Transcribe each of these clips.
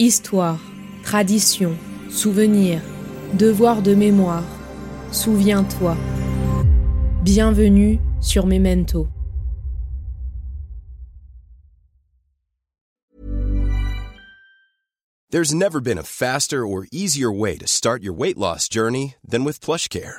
Histoire, tradition, souvenir, devoir de mémoire. Souviens-toi. Bienvenue sur Memento. There's never been a faster or easier way to start your weight loss journey than with PlushCare.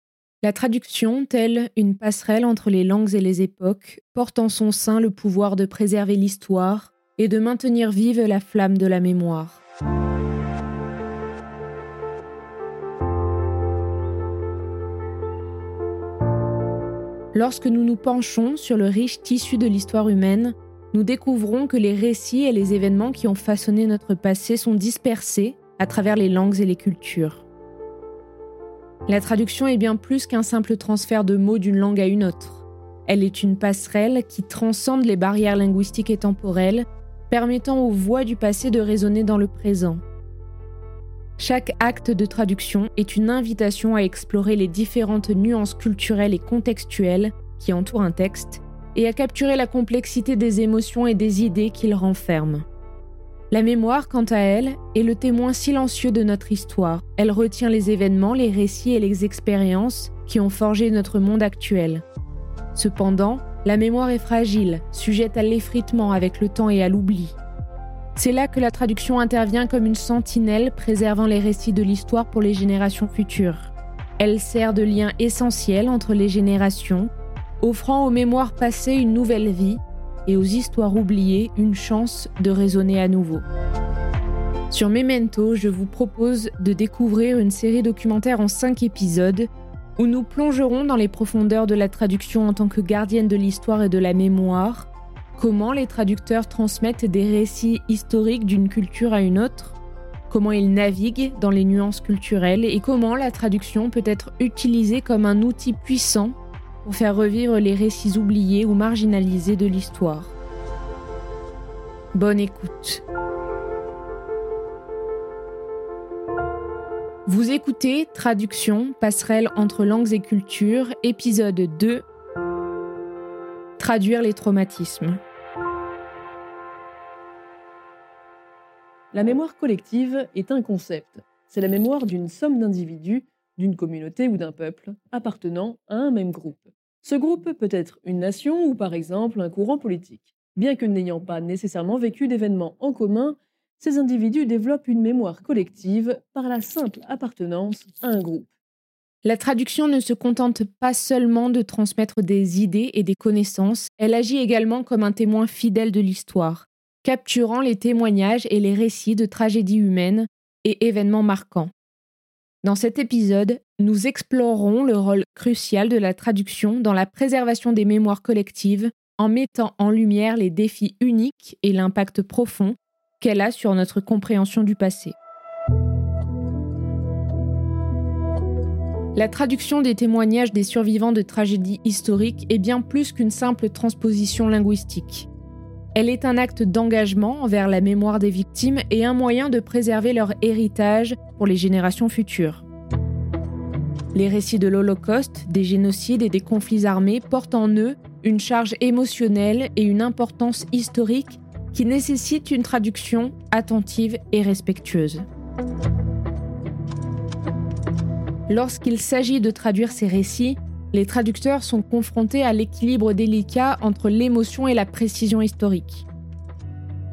La traduction, telle une passerelle entre les langues et les époques, porte en son sein le pouvoir de préserver l'histoire et de maintenir vive la flamme de la mémoire. Lorsque nous nous penchons sur le riche tissu de l'histoire humaine, nous découvrons que les récits et les événements qui ont façonné notre passé sont dispersés à travers les langues et les cultures. La traduction est bien plus qu'un simple transfert de mots d'une langue à une autre. Elle est une passerelle qui transcende les barrières linguistiques et temporelles, permettant aux voix du passé de résonner dans le présent. Chaque acte de traduction est une invitation à explorer les différentes nuances culturelles et contextuelles qui entourent un texte et à capturer la complexité des émotions et des idées qu'il renferme. La mémoire, quant à elle, est le témoin silencieux de notre histoire. Elle retient les événements, les récits et les expériences qui ont forgé notre monde actuel. Cependant, la mémoire est fragile, sujette à l'effritement avec le temps et à l'oubli. C'est là que la traduction intervient comme une sentinelle préservant les récits de l'histoire pour les générations futures. Elle sert de lien essentiel entre les générations, offrant aux mémoires passées une nouvelle vie et aux histoires oubliées une chance de résonner à nouveau. Sur Memento, je vous propose de découvrir une série documentaire en cinq épisodes où nous plongerons dans les profondeurs de la traduction en tant que gardienne de l'histoire et de la mémoire, comment les traducteurs transmettent des récits historiques d'une culture à une autre, comment ils naviguent dans les nuances culturelles et comment la traduction peut être utilisée comme un outil puissant pour faire revivre les récits oubliés ou marginalisés de l'histoire. Bonne écoute. Vous écoutez Traduction, passerelle entre langues et cultures, épisode 2. Traduire les traumatismes. La mémoire collective est un concept. C'est la mémoire d'une somme d'individus, d'une communauté ou d'un peuple, appartenant à un même groupe. Ce groupe peut être une nation ou par exemple un courant politique. Bien que n'ayant pas nécessairement vécu d'événements en commun, ces individus développent une mémoire collective par la simple appartenance à un groupe. La traduction ne se contente pas seulement de transmettre des idées et des connaissances, elle agit également comme un témoin fidèle de l'histoire capturant les témoignages et les récits de tragédies humaines et événements marquants. Dans cet épisode, nous explorerons le rôle crucial de la traduction dans la préservation des mémoires collectives en mettant en lumière les défis uniques et l'impact profond qu'elle a sur notre compréhension du passé. La traduction des témoignages des survivants de tragédies historiques est bien plus qu'une simple transposition linguistique. Elle est un acte d'engagement envers la mémoire des victimes et un moyen de préserver leur héritage pour les générations futures. Les récits de l'Holocauste, des génocides et des conflits armés portent en eux une charge émotionnelle et une importance historique qui nécessitent une traduction attentive et respectueuse. Lorsqu'il s'agit de traduire ces récits, les traducteurs sont confrontés à l'équilibre délicat entre l'émotion et la précision historique.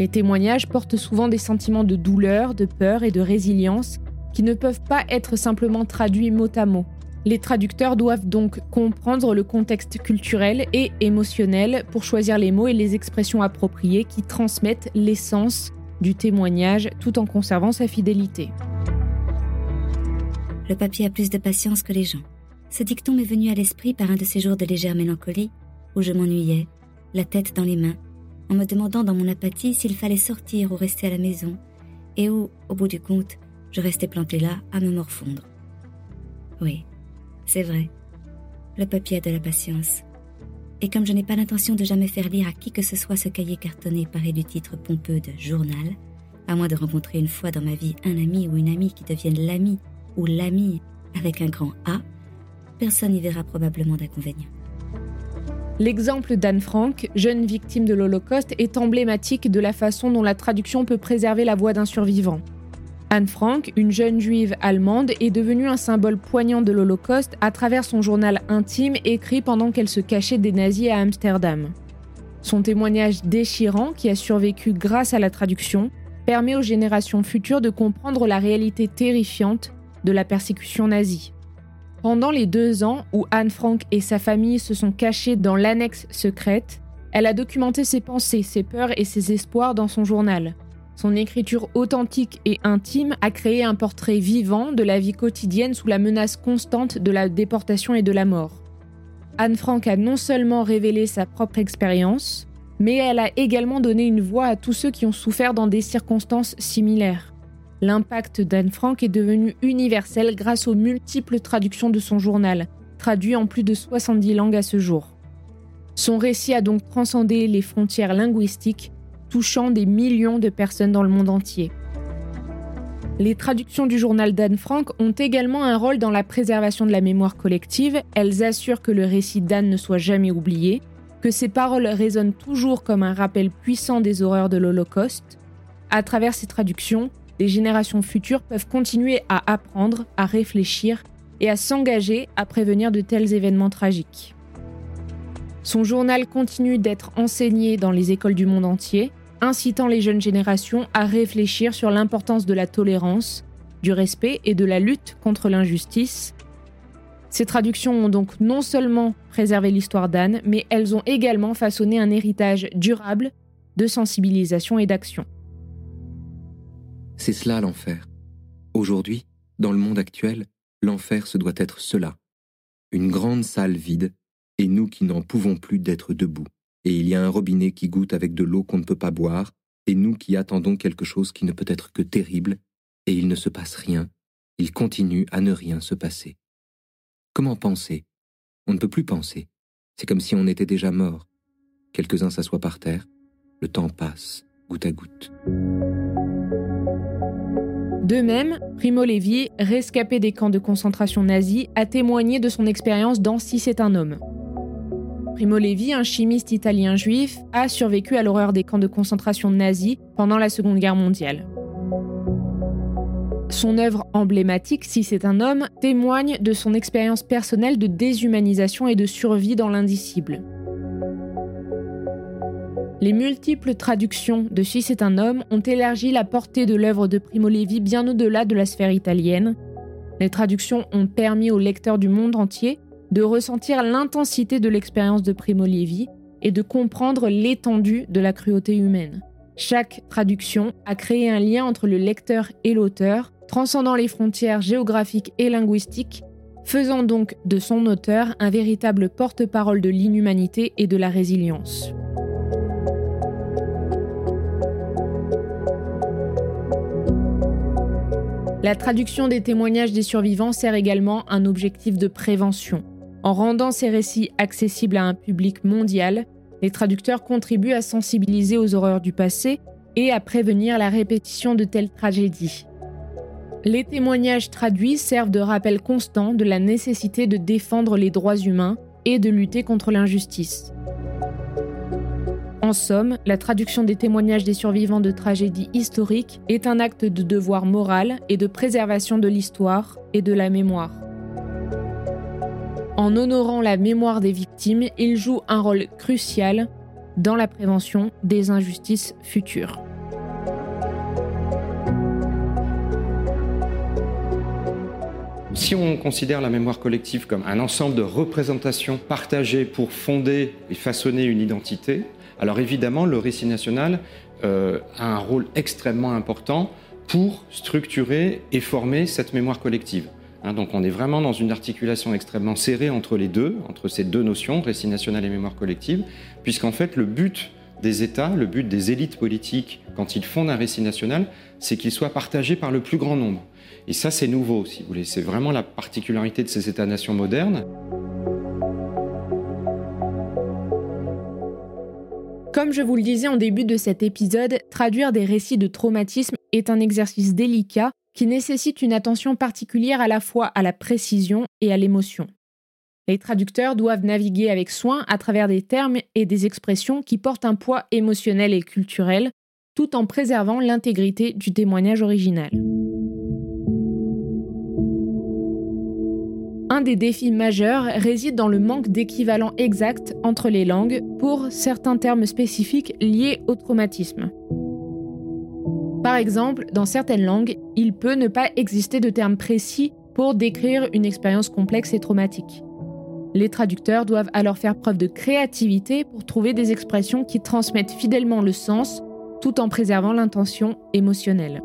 Les témoignages portent souvent des sentiments de douleur, de peur et de résilience qui ne peuvent pas être simplement traduits mot à mot. Les traducteurs doivent donc comprendre le contexte culturel et émotionnel pour choisir les mots et les expressions appropriées qui transmettent l'essence du témoignage tout en conservant sa fidélité. Le papier a plus de patience que les gens. Ce dicton m'est venu à l'esprit par un de ces jours de légère mélancolie où je m'ennuyais, la tête dans les mains, en me demandant dans mon apathie s'il fallait sortir ou rester à la maison, et où, au bout du compte, je restais planté là à me morfondre. Oui, c'est vrai. Le papier a de la patience. Et comme je n'ai pas l'intention de jamais faire lire à qui que ce soit ce cahier cartonné paré du titre pompeux de journal, à moins de rencontrer une fois dans ma vie un ami ou une amie qui devienne l'ami ou l'ami avec un grand A, personne n'y verra probablement d'inconvénient. L'exemple d'Anne Frank, jeune victime de l'Holocauste, est emblématique de la façon dont la traduction peut préserver la voix d'un survivant. Anne Frank, une jeune juive allemande, est devenue un symbole poignant de l'Holocauste à travers son journal intime écrit pendant qu'elle se cachait des nazis à Amsterdam. Son témoignage déchirant, qui a survécu grâce à la traduction, permet aux générations futures de comprendre la réalité terrifiante de la persécution nazie. Pendant les deux ans où Anne Frank et sa famille se sont cachés dans l'annexe secrète, elle a documenté ses pensées, ses peurs et ses espoirs dans son journal. Son écriture authentique et intime a créé un portrait vivant de la vie quotidienne sous la menace constante de la déportation et de la mort. Anne Frank a non seulement révélé sa propre expérience, mais elle a également donné une voix à tous ceux qui ont souffert dans des circonstances similaires. L'impact d'Anne Frank est devenu universel grâce aux multiples traductions de son journal, traduit en plus de 70 langues à ce jour. Son récit a donc transcendé les frontières linguistiques touchant des millions de personnes dans le monde entier. Les traductions du journal d'Anne Frank ont également un rôle dans la préservation de la mémoire collective. Elles assurent que le récit d'Anne ne soit jamais oublié, que ses paroles résonnent toujours comme un rappel puissant des horreurs de l'Holocauste. À travers ces traductions, les générations futures peuvent continuer à apprendre, à réfléchir et à s'engager à prévenir de tels événements tragiques. Son journal continue d'être enseigné dans les écoles du monde entier incitant les jeunes générations à réfléchir sur l'importance de la tolérance, du respect et de la lutte contre l'injustice. Ces traductions ont donc non seulement préservé l'histoire d'Anne, mais elles ont également façonné un héritage durable de sensibilisation et d'action. C'est cela l'enfer. Aujourd'hui, dans le monde actuel, l'enfer se doit être cela. Une grande salle vide, et nous qui n'en pouvons plus d'être debout et il y a un robinet qui goûte avec de l'eau qu'on ne peut pas boire, et nous qui attendons quelque chose qui ne peut être que terrible, et il ne se passe rien, il continue à ne rien se passer. Comment penser? On ne peut plus penser. C'est comme si on était déjà mort. Quelques-uns s'assoient par terre, le temps passe, goutte à goutte. De même, Primo Levi, rescapé des camps de concentration nazis, a témoigné de son expérience dans Si c'est un homme. Primo Levi, un chimiste italien juif, a survécu à l'horreur des camps de concentration nazis pendant la Seconde Guerre mondiale. Son œuvre emblématique, Si c'est un homme, témoigne de son expérience personnelle de déshumanisation et de survie dans l'indicible. Les multiples traductions de Si c'est un homme ont élargi la portée de l'œuvre de Primo Levi bien au-delà de la sphère italienne. Les traductions ont permis aux lecteurs du monde entier de ressentir l'intensité de l'expérience de Primo Levi et de comprendre l'étendue de la cruauté humaine. Chaque traduction a créé un lien entre le lecteur et l'auteur, transcendant les frontières géographiques et linguistiques, faisant donc de son auteur un véritable porte-parole de l'inhumanité et de la résilience. La traduction des témoignages des survivants sert également un objectif de prévention. En rendant ces récits accessibles à un public mondial, les traducteurs contribuent à sensibiliser aux horreurs du passé et à prévenir la répétition de telles tragédies. Les témoignages traduits servent de rappel constant de la nécessité de défendre les droits humains et de lutter contre l'injustice. En somme, la traduction des témoignages des survivants de tragédies historiques est un acte de devoir moral et de préservation de l'histoire et de la mémoire. En honorant la mémoire des victimes, il joue un rôle crucial dans la prévention des injustices futures. Si on considère la mémoire collective comme un ensemble de représentations partagées pour fonder et façonner une identité, alors évidemment, le récit national euh, a un rôle extrêmement important pour structurer et former cette mémoire collective. Hein, donc on est vraiment dans une articulation extrêmement serrée entre les deux, entre ces deux notions, récit national et mémoire collective, puisqu'en fait le but des États, le but des élites politiques quand ils fondent un récit national, c'est qu'il soit partagé par le plus grand nombre. Et ça c'est nouveau, si vous voulez, c'est vraiment la particularité de ces États-nations modernes. Comme je vous le disais en début de cet épisode, traduire des récits de traumatisme est un exercice délicat qui nécessite une attention particulière à la fois à la précision et à l'émotion. Les traducteurs doivent naviguer avec soin à travers des termes et des expressions qui portent un poids émotionnel et culturel, tout en préservant l'intégrité du témoignage original. Un des défis majeurs réside dans le manque d'équivalent exact entre les langues pour certains termes spécifiques liés au traumatisme. Par exemple, dans certaines langues, il peut ne pas exister de termes précis pour décrire une expérience complexe et traumatique. Les traducteurs doivent alors faire preuve de créativité pour trouver des expressions qui transmettent fidèlement le sens tout en préservant l'intention émotionnelle.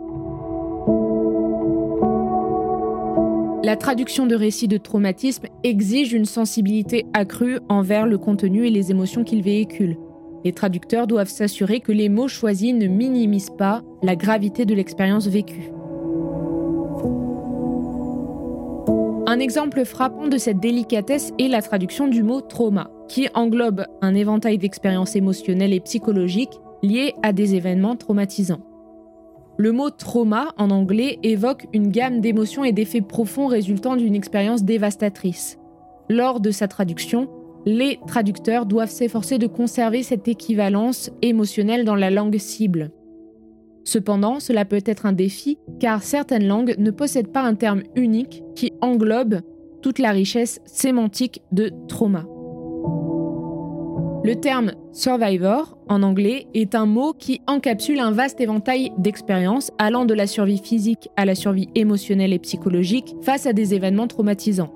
La traduction de récits de traumatisme exige une sensibilité accrue envers le contenu et les émotions qu'il véhicule. Les traducteurs doivent s'assurer que les mots choisis ne minimisent pas la gravité de l'expérience vécue. Un exemple frappant de cette délicatesse est la traduction du mot trauma, qui englobe un éventail d'expériences émotionnelles et psychologiques liées à des événements traumatisants. Le mot trauma en anglais évoque une gamme d'émotions et d'effets profonds résultant d'une expérience dévastatrice. Lors de sa traduction, les traducteurs doivent s'efforcer de conserver cette équivalence émotionnelle dans la langue cible. Cependant, cela peut être un défi car certaines langues ne possèdent pas un terme unique qui englobe toute la richesse sémantique de trauma. Le terme survivor en anglais est un mot qui encapsule un vaste éventail d'expériences allant de la survie physique à la survie émotionnelle et psychologique face à des événements traumatisants.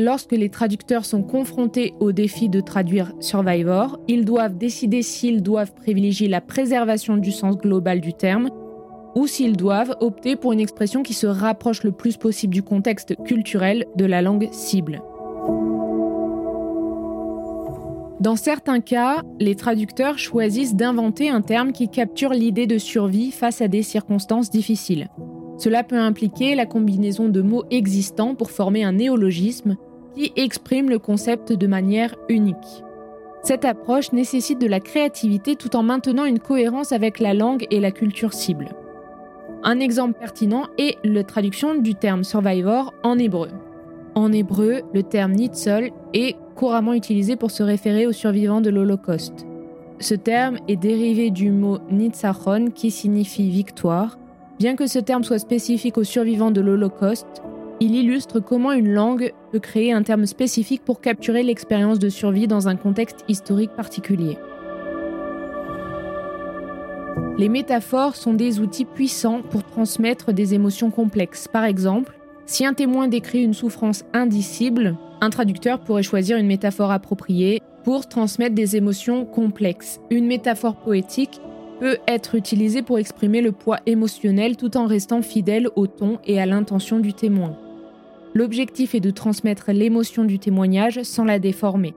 Lorsque les traducteurs sont confrontés au défi de traduire Survivor, ils doivent décider s'ils doivent privilégier la préservation du sens global du terme ou s'ils doivent opter pour une expression qui se rapproche le plus possible du contexte culturel de la langue cible. Dans certains cas, les traducteurs choisissent d'inventer un terme qui capture l'idée de survie face à des circonstances difficiles. Cela peut impliquer la combinaison de mots existants pour former un néologisme qui exprime le concept de manière unique. Cette approche nécessite de la créativité tout en maintenant une cohérence avec la langue et la culture cible. Un exemple pertinent est la traduction du terme survivor en hébreu. En hébreu, le terme nitzol est couramment utilisé pour se référer aux survivants de l'Holocauste. Ce terme est dérivé du mot nitzachon qui signifie victoire. Bien que ce terme soit spécifique aux survivants de l'Holocauste, il illustre comment une langue peut créer un terme spécifique pour capturer l'expérience de survie dans un contexte historique particulier. Les métaphores sont des outils puissants pour transmettre des émotions complexes. Par exemple, si un témoin décrit une souffrance indicible, un traducteur pourrait choisir une métaphore appropriée pour transmettre des émotions complexes. Une métaphore poétique peut être utilisée pour exprimer le poids émotionnel tout en restant fidèle au ton et à l'intention du témoin. L'objectif est de transmettre l'émotion du témoignage sans la déformer.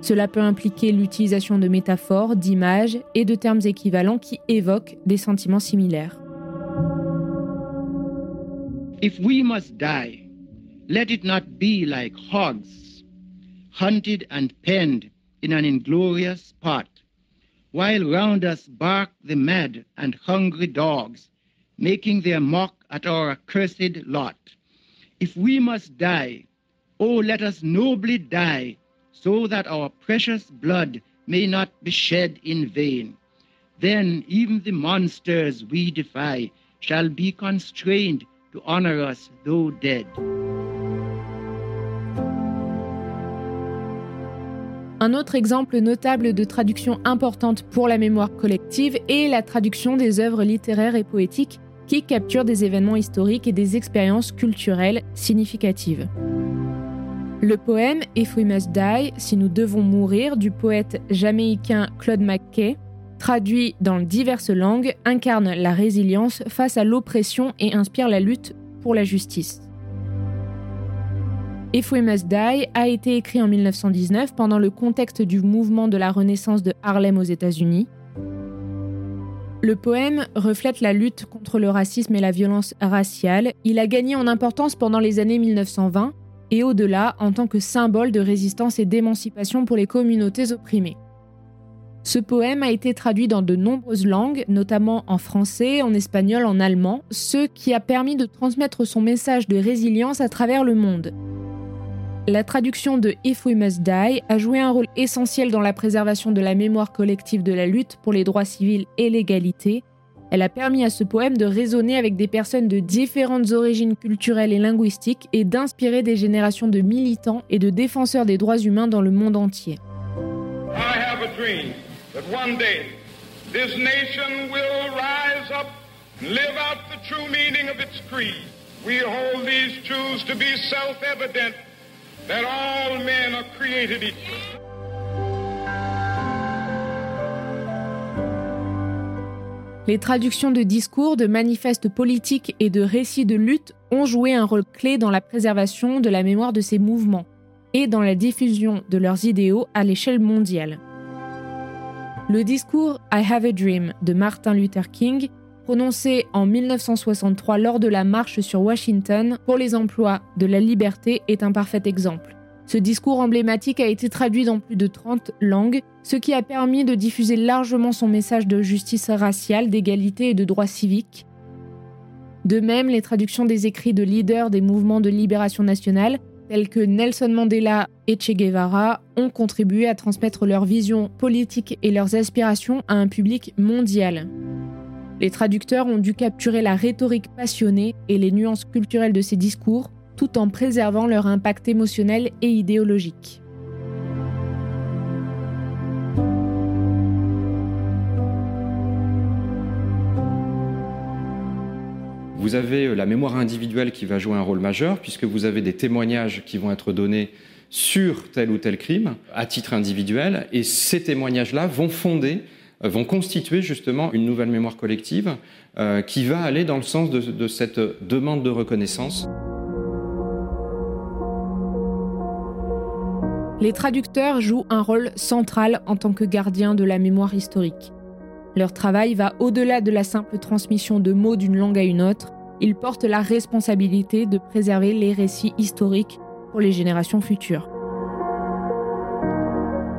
Cela peut impliquer l'utilisation de métaphores, d'images et de termes équivalents qui évoquent des sentiments similaires. Let it not be like hogs, hunted and penned in an inglorious spot, while round us bark the mad and hungry dogs, making their mock at our accursed lot. If we must die, oh, let us nobly die, so that our precious blood may not be shed in vain. Then even the monsters we defy shall be constrained Un autre exemple notable de traduction importante pour la mémoire collective est la traduction des œuvres littéraires et poétiques qui capture des événements historiques et des expériences culturelles significatives. Le poème If We Must Die, Si nous devons mourir, du poète jamaïcain Claude McKay, traduit dans diverses langues, incarne la résilience face à l'oppression et inspire la lutte pour la justice. If We Must Die a été écrit en 1919 pendant le contexte du mouvement de la Renaissance de Harlem aux États-Unis. Le poème reflète la lutte contre le racisme et la violence raciale. Il a gagné en importance pendant les années 1920 et au-delà en tant que symbole de résistance et d'émancipation pour les communautés opprimées. Ce poème a été traduit dans de nombreuses langues, notamment en français, en espagnol, en allemand, ce qui a permis de transmettre son message de résilience à travers le monde. La traduction de If We Must Die a joué un rôle essentiel dans la préservation de la mémoire collective de la lutte pour les droits civils et l'égalité, elle a permis à ce poème de résonner avec des personnes de différentes origines culturelles et linguistiques et d'inspirer des générations de militants et de défenseurs des droits humains dans le monde entier. That one day this nation will rise up and live out the true meaning of its creed. We hold these truths to be self-evident that all men are created equal. Les traductions de discours, de manifestes politiques et de récits de lutte ont joué un rôle clé dans la préservation de la mémoire de ces mouvements et dans la diffusion de leurs idéaux à l'échelle mondiale. Le discours I Have a Dream de Martin Luther King, prononcé en 1963 lors de la marche sur Washington pour les emplois de la liberté, est un parfait exemple. Ce discours emblématique a été traduit dans plus de 30 langues, ce qui a permis de diffuser largement son message de justice raciale, d'égalité et de droits civiques. De même, les traductions des écrits de leaders des mouvements de libération nationale, tels que Nelson Mandela et Che Guevara, ont contribué à transmettre leur vision politique et leurs aspirations à un public mondial. Les traducteurs ont dû capturer la rhétorique passionnée et les nuances culturelles de ces discours tout en préservant leur impact émotionnel et idéologique. Vous avez euh, la mémoire individuelle qui va jouer un rôle majeur, puisque vous avez des témoignages qui vont être donnés sur tel ou tel crime à titre individuel, et ces témoignages-là vont fonder, euh, vont constituer justement une nouvelle mémoire collective euh, qui va aller dans le sens de cette demande de reconnaissance. Les traducteurs jouent un rôle central en tant que gardiens de la mémoire historique. Leur travail va au-delà de la simple transmission de mots d'une langue à une autre, ils portent la responsabilité de préserver les récits historiques pour les générations futures.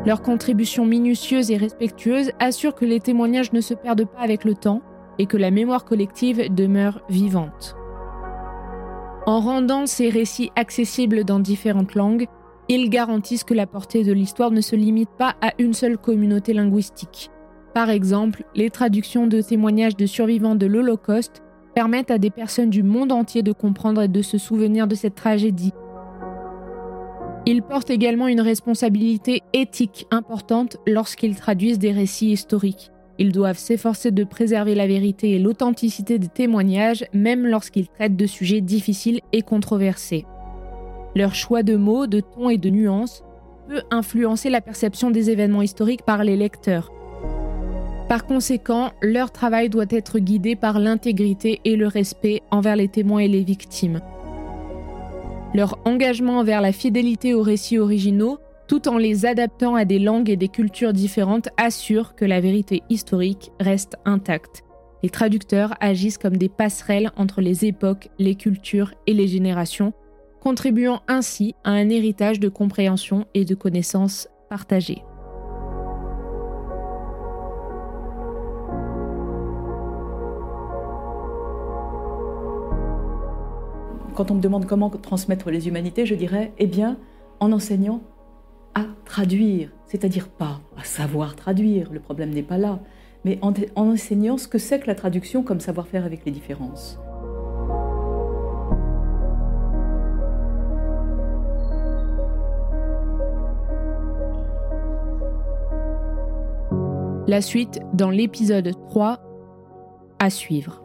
Leur contribution minutieuse et respectueuse assure que les témoignages ne se perdent pas avec le temps et que la mémoire collective demeure vivante. En rendant ces récits accessibles dans différentes langues, ils garantissent que la portée de l'histoire ne se limite pas à une seule communauté linguistique. Par exemple, les traductions de témoignages de survivants de l'Holocauste permettent à des personnes du monde entier de comprendre et de se souvenir de cette tragédie. Ils portent également une responsabilité éthique importante lorsqu'ils traduisent des récits historiques. Ils doivent s'efforcer de préserver la vérité et l'authenticité des témoignages, même lorsqu'ils traitent de sujets difficiles et controversés. Leur choix de mots, de ton et de nuances peut influencer la perception des événements historiques par les lecteurs. Par conséquent, leur travail doit être guidé par l'intégrité et le respect envers les témoins et les victimes. Leur engagement envers la fidélité aux récits originaux, tout en les adaptant à des langues et des cultures différentes, assure que la vérité historique reste intacte. Les traducteurs agissent comme des passerelles entre les époques, les cultures et les générations, contribuant ainsi à un héritage de compréhension et de connaissances partagées. Quand on me demande comment transmettre les humanités, je dirais, eh bien, en enseignant à traduire, c'est-à-dire pas à savoir traduire, le problème n'est pas là, mais en, en enseignant ce que c'est que la traduction comme savoir-faire avec les différences. La suite dans l'épisode 3 à suivre.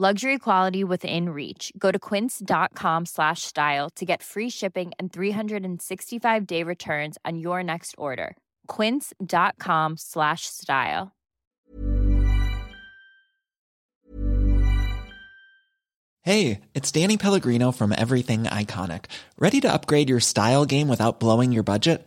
Luxury quality within reach. Go to quince.com slash style to get free shipping and 365-day returns on your next order. quince.com slash style. Hey, it's Danny Pellegrino from Everything Iconic. Ready to upgrade your style game without blowing your budget?